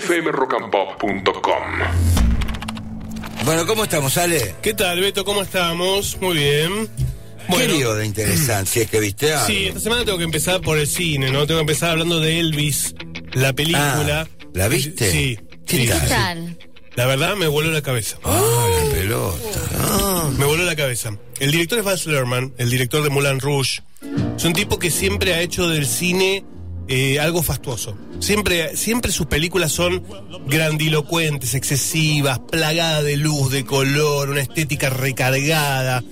fmrockandpop.com. Bueno, ¿cómo estamos, Ale? ¿Qué tal, Beto? ¿Cómo estamos? Muy bien. ¿Qué lío de interesante? Si es que viste algo. Sí, esta semana tengo que empezar por el cine, ¿no? Tengo que empezar hablando de Elvis, la película. Ah, ¿la viste? Sí. ¿Qué sí, tal? La verdad me voló la cabeza. Ah, la pelota. Ah. Me voló la cabeza. El director es Baz Luhrmann, el director de Moulin Rouge. Es un tipo que siempre ha hecho del cine eh, algo fastuoso. Siempre, siempre sus películas son grandilocuentes, excesivas, plagadas de luz, de color, una estética recargada.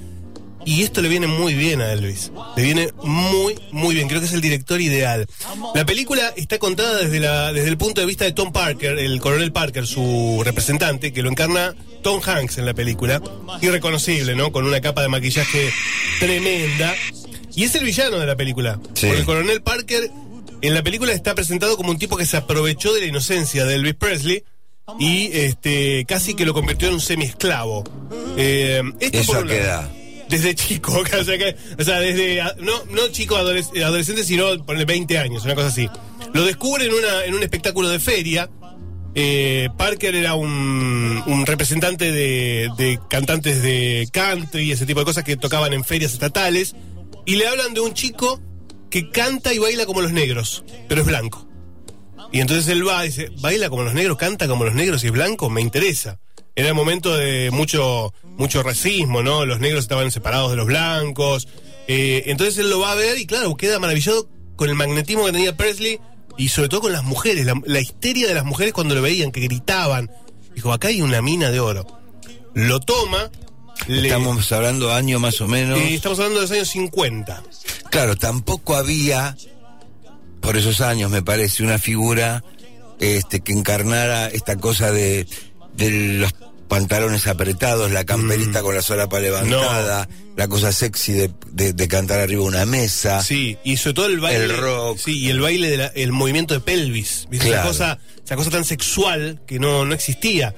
Y esto le viene muy bien a Elvis. Le viene muy, muy bien. Creo que es el director ideal. La película está contada desde, la, desde el punto de vista de Tom Parker, el coronel Parker, su representante, que lo encarna Tom Hanks en la película. Irreconocible, ¿no? Con una capa de maquillaje tremenda. Y es el villano de la película. Sí. Porque el coronel Parker en la película está presentado como un tipo que se aprovechó de la inocencia de Elvis Presley y este casi que lo convirtió en un semi-esclavo. Eh, esto ¿Eso por a un qué lado. edad? Desde chico, o sea, que- o sea, desde, no, no chico adoles- adolescente, sino ponle 20 años, una cosa así. Lo descubre en, una, en un espectáculo de feria. Eh, Parker era un, un representante de, de cantantes de country y ese tipo de cosas que tocaban en ferias estatales. Y le hablan de un chico que canta y baila como los negros, pero es blanco. Y entonces él va y dice, baila como los negros, canta como los negros y es blanco, me interesa. Era el momento de mucho, mucho racismo, ¿no? Los negros estaban separados de los blancos. Eh, entonces él lo va a ver y claro, queda maravillado con el magnetismo que tenía Presley y sobre todo con las mujeres, la, la histeria de las mujeres cuando lo veían, que gritaban. Dijo, acá hay una mina de oro. Lo toma. Le- Estamos hablando año más o menos. eh, estamos hablando de los años 50. Claro, tampoco había, por esos años me parece, una figura este, que encarnara esta cosa de, de los pantalones apretados, la camperita con la solapa levantada, la cosa sexy de, de- de cantar arriba de una mesa. Sí, y sobre todo el baile. El rock. Sí, y el baile del movimiento de pelvis. Esa, cosa, esa cosa tan sexual que no, no existía.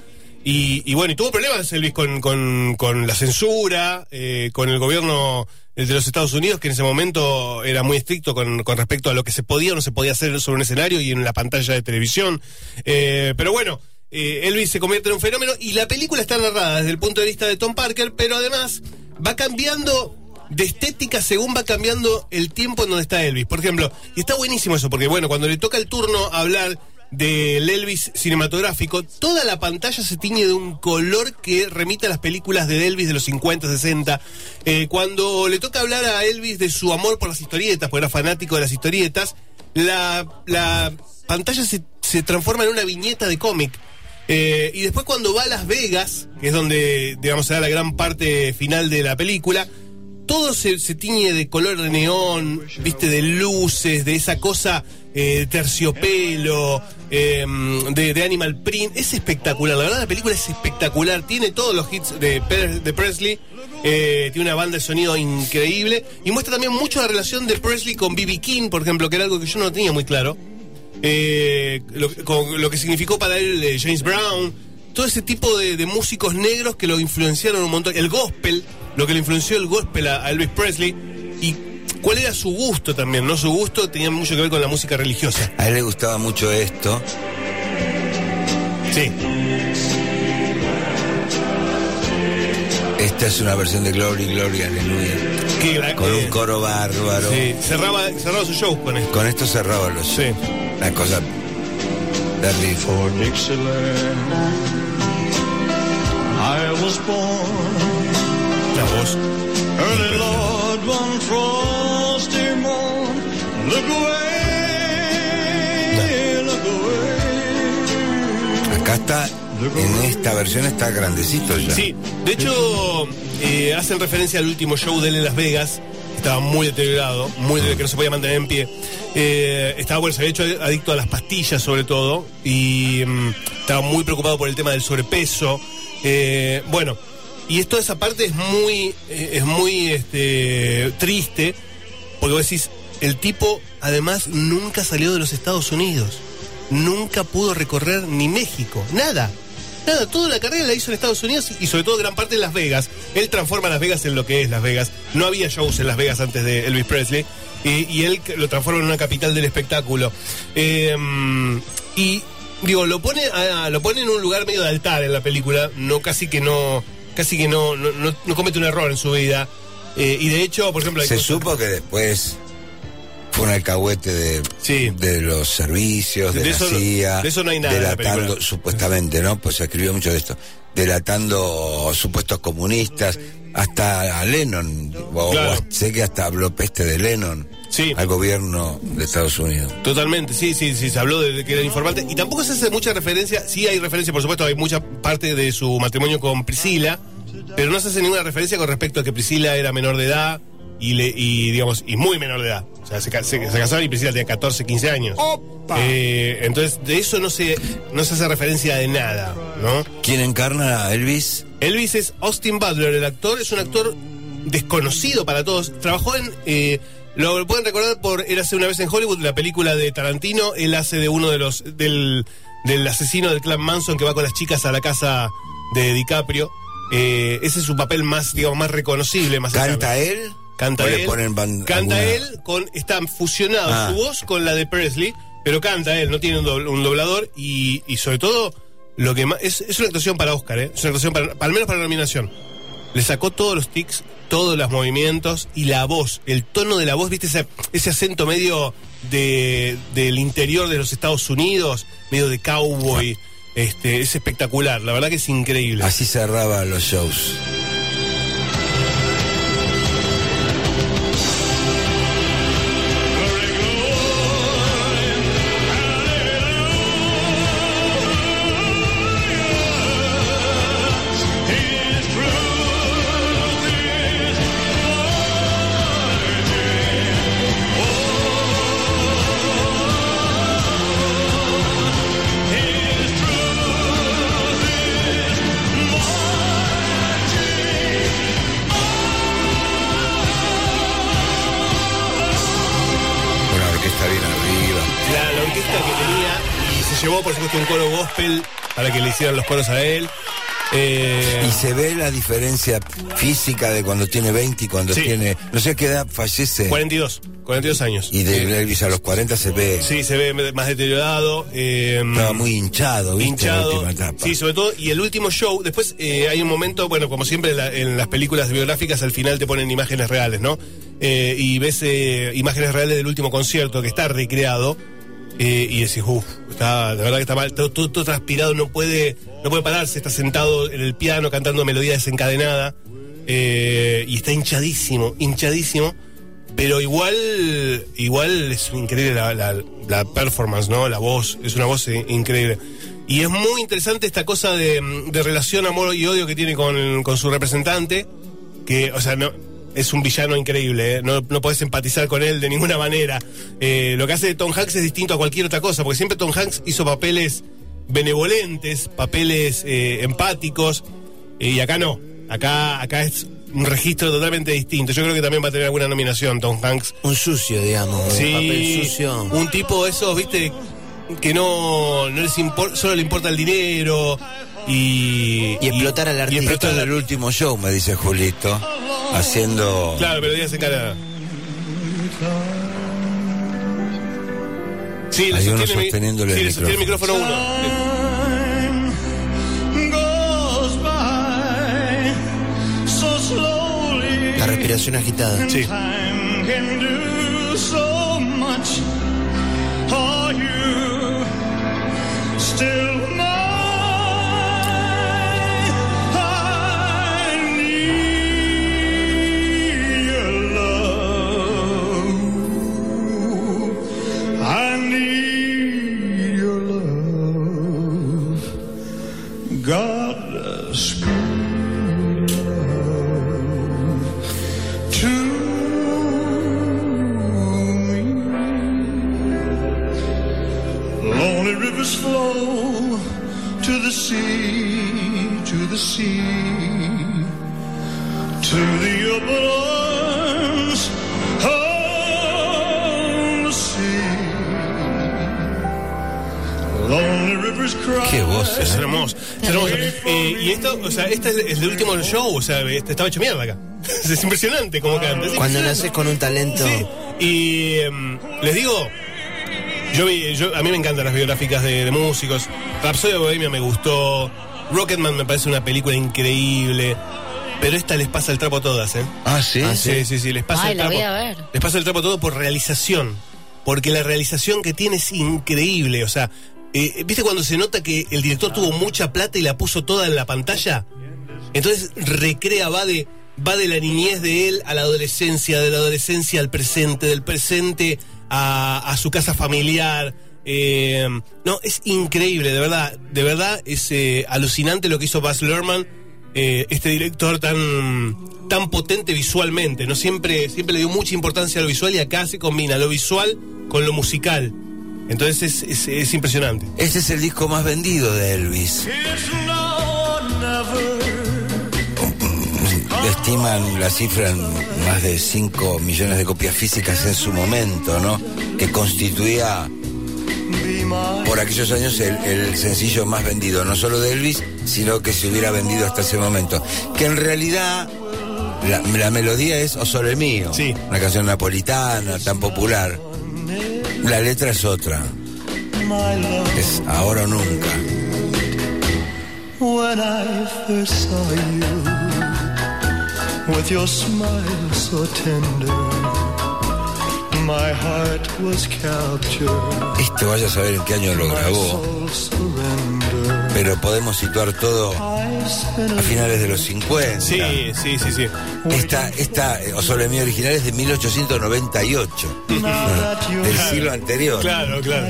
Y, y bueno, y tuvo problemas Elvis con, con, con la censura, eh, con el gobierno de los Estados Unidos, que en ese momento era muy estricto con, con respecto a lo que se podía o no se podía hacer sobre un escenario y en la pantalla de televisión. Eh, pero bueno, eh, Elvis se convierte en un fenómeno y la película está narrada desde el punto de vista de Tom Parker, pero además va cambiando de estética según va cambiando el tiempo en donde está Elvis. Por ejemplo, y está buenísimo eso, porque bueno, cuando le toca el turno hablar del Elvis cinematográfico, toda la pantalla se tiñe de un color que remite a las películas de Elvis de los 50, 60. Eh, cuando le toca hablar a Elvis de su amor por las historietas, porque era fanático de las historietas, la, la pantalla se, se transforma en una viñeta de cómic. Eh, y después cuando va a Las Vegas, que es donde, digamos, se da la gran parte final de la película, todo se, se tiñe de color de neón, viste, de luces, de esa cosa eh, terciopelo, eh, de, Animal Print. Es espectacular, la verdad la película es espectacular. Tiene todos los hits de, Presley, eh, tiene una banda de sonido increíble y muestra también mucho la relación de Presley con B.B. King, por ejemplo, que era algo que yo no tenía muy claro. Eh, lo, con lo que significó para él eh, James Brown, todo ese tipo de, de músicos negros que lo influenciaron un montón. El gospel, lo que le influenció el gospel a, a Elvis Presley y cuál era su gusto también, ¿no? Su gusto tenía mucho que ver con la música religiosa. A él le gustaba mucho esto. Sí. Esta es una versión de Glory, Glory, Aleluya. Con eh, un coro bárbaro. sí, cerraba, cerraba su show con esto. Con esto cerraba los. Sí. La cosa. terrible. For Dixieland, I was born La voz. early, Lord, one frosty morn. Look away, look away. Acá está, en esta versión está grandecito ya. Sí, de hecho, eh, hacen referencia al último show de él en Las Vegas. Estaba muy deteriorado, muy de que no se podía mantener en pie. Eh, estaba, bueno, se había hecho adicto a las pastillas sobre todo. Y mm, estaba muy preocupado por el tema del sobrepeso. Eh, bueno, y esto, esa parte es muy, eh, es muy este, triste. Porque vos decís, el tipo además nunca salió de los Estados Unidos. Nunca pudo recorrer ni México. Nada. Nada, toda la carrera la hizo en Estados Unidos y sobre todo gran parte en Las Vegas. Él transforma Las Vegas en lo que es Las Vegas. No había shows en Las Vegas antes de Elvis Presley. Y, él lo transforma en una capital del espectáculo. Eh, y digo, lo pone, lo pone en un lugar medio de altar en la película, no casi que no, casi que no, no, no- no comete un error en su vida. Eh, y de hecho, por ejemplo, Se cosas- supo que después fue un alcahuete de, Sí. de los servicios, de, De la eso no- CIA, de eso no hay nada en la delatando, supuestamente, ¿no? Pues se escribió mucho de esto, delatando supuestos comunistas, hasta a Lennon, o- Claro. o sé que hasta habló peste de Lennon Sí. al gobierno de Estados Unidos. Totalmente, sí, sí, sí, se habló de que era informante. Y tampoco se hace mucha referencia, sí hay referencia, por supuesto, hay mucha parte de su matrimonio con Priscila, pero no se hace ninguna referencia con respecto a que Priscila era menor de edad y, le, y digamos, y muy menor de edad. O sea, se, ca- se- se casaron y Priscila tenía 14, 15 años. Eh, entonces, de eso no se, no se hace referencia de nada, ¿no? ¿Quién encarna a Elvis? Elvis es Austin Butler, el actor, es un actor desconocido para todos. Trabajó en. eh, lo pueden recordar por Érase una vez en Hollywood, la película de Tarantino. Él hace de uno de los. del, del asesino del clan Manson que va con las chicas a la casa de DiCaprio. Eh, ese es su papel más, digamos, más reconocible, más ¿Canta él? Canta ¿O le él. ponen canta alguna- él con. Está fusionado Ah. su voz con la de Presley, pero canta él, no tiene un, dobl- un doblador y, y sobre todo. Lo que más, es, es una actuación para Oscar, ¿eh? Es una actuación para, al menos para la nominación. Le sacó todos los tics, todos los movimientos y la voz, el tono de la voz, ¿viste? Ese, ese acento medio de, del interior de los Estados Unidos, medio de cowboy. Este, es espectacular, la verdad que es increíble. Así cerraba los shows. Que tenía y se llevó por supuesto un coro gospel para que le hicieran los coros a él. Eh, Y se ve la diferencia física de cuando tiene 20 y cuando Sí. tiene. No sé qué edad fallece. 42, 42 años. Y de Elvis a los 40 se ve. Sí, se ve más deteriorado. eh, Estaba muy hinchado, ¿viste? hinchado. La última etapa. Sí, sobre todo. Y el último show, después eh, hay un momento, bueno, como siempre en, la- en las películas biográficas, al final te ponen imágenes reales, ¿no? Y ves imágenes reales del último concierto que está recreado. Eh, y decís, uff, está, la verdad que está mal, todo, todo- transpirado, no puede, no puede pararse, está sentado en el piano cantando melodía desencadenada. eh, y está hinchadísimo, hinchadísimo. Pero igual, igual es increíble la, la- performance, ¿no? La voz, es una voz increíble. Y es muy interesante esta cosa de, de relación, amor y odio que tiene con, con su representante, que, o sea, no, es un villano increíble, ¿eh? no, no podés empatizar con él de ninguna manera. Eh, lo que hace Tom Hanks es distinto a cualquier otra cosa, porque siempre Tom Hanks hizo papeles benevolentes, papeles eh, empáticos, eh, y acá no. Acá, acá es un registro totalmente distinto. Yo creo que también va a tener alguna nominación Tom Hanks. Un sucio, digamos. Un papel sucio. un tipo de esos, viste, que no, no les importa, solo le importa el dinero y... Y explotar al y artista. explotar Esto es al- el último show, me dice Julito. Haciendo. Claro, se encarga. Sí, Hay uno sosteniéndole sí, el sostiene el micrófono uno. La respiración agitada. Sí. Es hermoso, es hermoso. Eh, y esto, o sea, este es el, último show, o sea, este estaba hecho mierda acá. Es impresionante como canta. Cuando naces con un talento. Sí, y em, les digo, Yo vi, yo, a mí me encantan las biográficas de, de músicos. Rhapsody Bohemia me gustó. Rocketman me parece una película increíble. Pero esta les pasa el trapo a todas, ¿eh? Ah, sí. Sí, sí, sí, les pasa Ay, el la trapo. voy a ver. Les pasa el trapo todo por realización. Porque la realización que tiene es increíble. O sea, eh, ¿viste cuando se nota que el director tuvo mucha plata y la puso toda en la pantalla? Entonces recrea, va de, va de la niñez de él a la adolescencia, de la adolescencia al presente, del presente a, a su casa familiar. Eh, no, es increíble, de verdad, de verdad es eh, alucinante lo que hizo Baz Luhrmann, eh, este director tan, tan potente visualmente, no siempre, siempre le dio mucha importancia a lo visual y acá se combina lo visual con lo musical. Entonces es, es, es impresionante. Este es el disco más vendido de Elvis. Estiman la cifra en más de 5 millones de copias físicas en su momento, ¿no? Que constituía por aquellos años el, el sencillo más vendido, no solo de Elvis, sino que se hubiera vendido hasta ese momento. Que en realidad la, la melodía es O Sole Mío, Sí. una canción napolitana tan popular. La letra es otra, my love. es Ahora o Nunca. When I first saw you, with your smile so tender, my heart was captured. Este vaya a saber en qué año lo grabó. Pero podemos situar todo a finales de los 50. Sí, sí, sí, sí. Esta, esta eh, O original es de 1898, Now that your del siglo anterior. Claro, claro.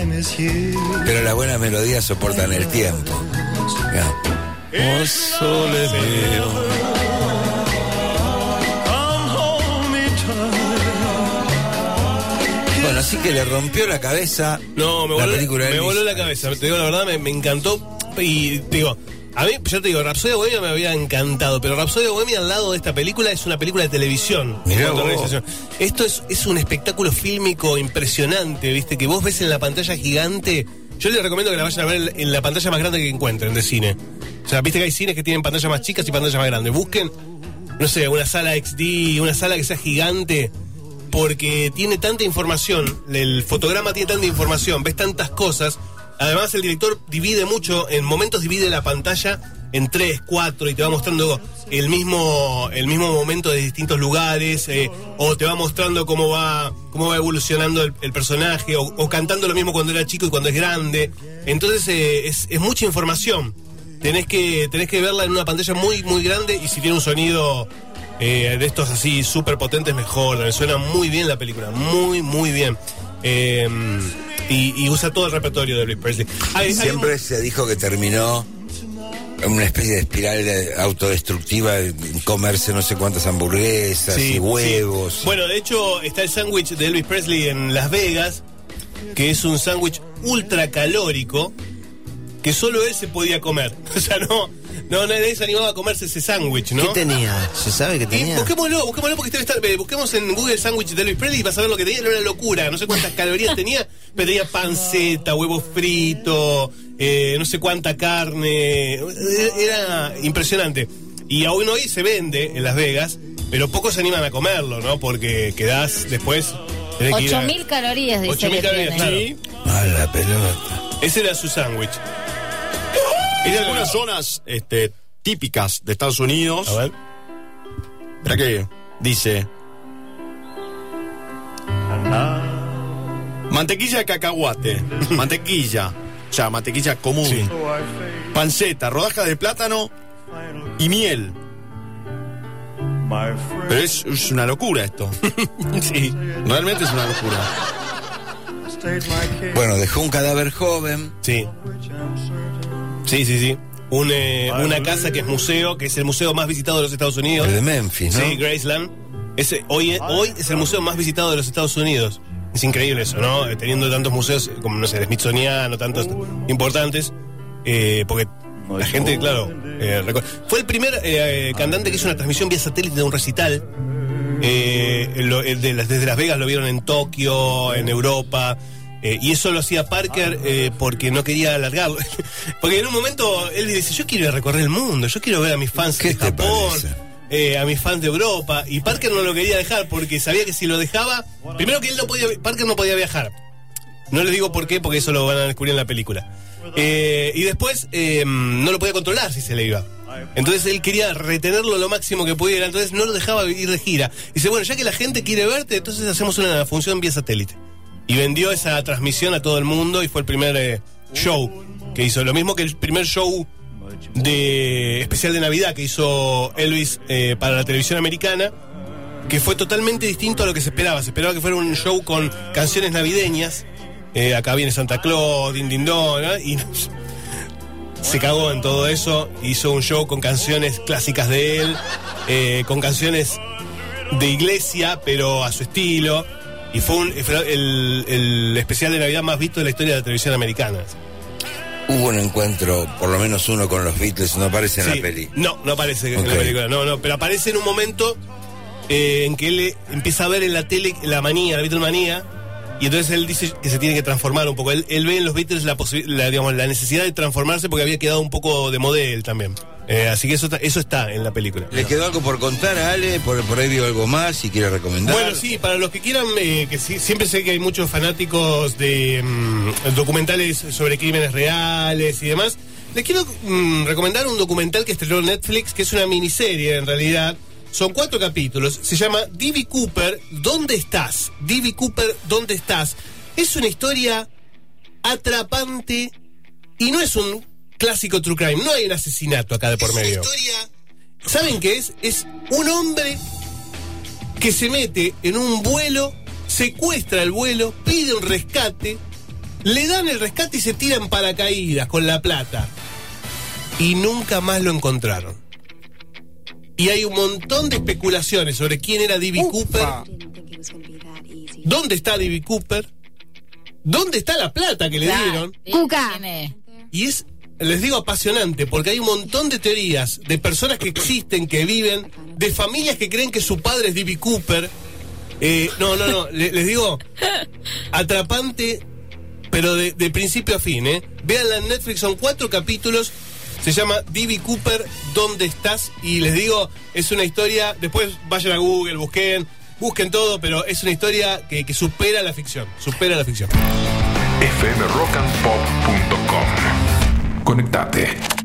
Pero las buenas melodías soportan el tiempo. Sole mio. tight. Bueno, así que le rompió la cabeza No, me la voló, película me voló la cabeza. Te digo la verdad, me, me encantó. Y digo, a mí, yo te digo, Rhapsody Bohemia me había encantado, pero Rhapsody Bohemia al lado de esta película es una película de televisión. Mirá. Esto es, es un espectáculo fílmico impresionante, ¿viste? Que vos ves en la pantalla gigante. Yo les recomiendo que la vayan a ver en la pantalla más grande que encuentren de cine. O sea, viste que hay cines que tienen pantallas más chicas y pantallas más grandes. Busquen, no sé, una sala XD, una sala que sea gigante porque tiene tanta información, el fotograma tiene tanta información, ves tantas cosas. Además, el director divide mucho, en momentos divide la pantalla en tres, cuatro, y te va mostrando el mismo, el mismo momento de distintos lugares, eh, o te va mostrando cómo va, cómo va evolucionando el, personaje, o, cantando lo mismo cuando era chico y cuando es grande. Entonces, eh, es, mucha información. Tenés que, tenés que verla en una pantalla muy, muy grande, y si tiene un sonido eh, de estos así súper potentes mejor. Me suena muy bien la película, muy, muy bien. Y, y usa todo el repertorio de Elvis Presley. Hay- hay Siempre un- se dijo que terminó en una especie de espiral de- autodestructiva, de comerse no sé cuántas hamburguesas sí, y huevos. sí. Bueno, de hecho, está el sándwich de Elvis Presley en Las Vegas, que es un sándwich ultra calórico que solo él se podía comer. O sea, no, no nadie se animaba a comerse ese sándwich, ¿no? ¿Qué tenía? ¿Se sabe qué Y tenía? busquémoslo, busquémoslo porque debe estar, eh, busquemos en Google el sándwich de Elvis Presley y vas a ver lo que tenía, era una locura, no sé cuántas calorías tenía, pero tenía panceta, huevo frito, eh, no sé cuánta carne, eh, era impresionante. Y aún hoy se vende en Las Vegas, pero pocos se animan a comerlo, ¿no? Porque quedás después... tenés que ir a- 8000 calorías, dice 8.000 que calorías, tiene. claro. A la pelota. Ese era su sándwich. Hay algunas zonas este, típicas de Estados Unidos. A ver. Que dice. Mantequilla de cacahuate. mantequilla. O sea, mantequilla común. Sí. Panceta, rodaja de plátano y miel. Pero es, es una locura esto. Sí. Realmente es una locura. Bueno, dejó un cadáver joven. Sí. Sí, sí, sí. Un, eh, una casa que es museo, que es el museo más visitado de los Estados Unidos. El de Memphis, ¿no? Sí, Graceland. Ese, hoy, hoy es el museo más visitado de los Estados Unidos. Es increíble eso, ¿no? Eh, Teniendo tantos museos como, no sé, el Smithsoniano, tantos importantes. eh, porque la gente, claro. eh, fue el primer eh, eh, cantante que hizo una transmisión vía satélite de un recital. Eh, lo- el de las- desde Las Vegas lo vieron en Tokio, en Europa. Eh, y eso lo hacía Parker eh, porque no quería alargarlo. porque en un momento él dice, yo quiero ir a recorrer el mundo, yo quiero ver a mis fans ¿Qué de Japón, eh, a mis fans de Europa. Y Parker no lo quería dejar porque sabía que si lo dejaba, primero que él no podía, Parker no podía viajar. No les digo por qué, porque eso lo van a descubrir en la película. Eh, y después eh, no lo podía controlar si se le iba. Entonces él quería retenerlo lo máximo que pudiera, entonces no lo dejaba ir de gira. Dice, bueno, ya que la gente quiere verte, entonces hacemos una función vía satélite. Y vendió esa transmisión a todo el mundo y fue el primer eh, show que hizo. Lo mismo que el primer show de especial de Navidad que hizo Elvis eh, para la televisión americana, que fue totalmente distinto a lo que se esperaba. Se esperaba que fuera un show con canciones navideñas. Eh, acá viene Santa Claus, Din Din Don, ¿no? y se cagó en todo eso. Hizo un show con canciones clásicas de él, eh, con canciones de iglesia, pero a su estilo. Y fue, un- fue el, el especial de Navidad más visto de la historia de la televisión americana. Hubo un encuentro, por lo menos uno con los Beatles, no aparece en Sí. la peli. No, no aparece en la película. No, no, pero aparece en un momento eh, en que él eh, empieza a ver en la tele la manía, la Beatlemanía, y entonces él dice que se tiene que transformar un poco. Él, él ve en los Beatles la, posi- la, digamos, la necesidad de transformarse porque había quedado un poco de modelo también. Eh, así que eso, está- eso está en la película. ¿Le quedó algo por contar a Ale? Por, por ahí vio algo más, si quiere recomendar. Bueno, sí, para los que quieran, eh, que sí- siempre sé que hay muchos fanáticos de mm, documentales sobre crímenes reales y demás. Les quiero mm, recomendar un documental que estrenó Netflix, que es una miniserie en realidad. Son cuatro capítulos. Se llama Divi Cooper, ¿dónde estás? Divi Cooper, ¿dónde estás? Es una historia atrapante y no es un clásico true crime. No hay un asesinato acá de por medio. ¿Saben qué es? Es un hombre que se mete en un vuelo, secuestra el vuelo, pide un rescate, le dan el rescate y se tiran paracaídas con la plata. Y nunca más lo encontraron. Y hay un montón de especulaciones sobre quién era D.B. Cooper, dónde está D.B. Cooper, dónde está la plata que le dieron. Cuca. Y es, les digo, apasionante, porque hay un montón de teorías de personas que existen, que viven, de familias que creen que su padre es D.B. Cooper. Eh, no, no, no, le- les digo, atrapante, pero de, principio a fin, ¿eh? Véanla en Netflix, son cuatro capítulos, se llama D.B. Cooper, ¿dónde estás? Y les digo, es una historia, después vayan a Google, busquen, busquen todo, pero es una historia que, que supera la ficción, supera la ficción. fmrockandpop.com. Conectate.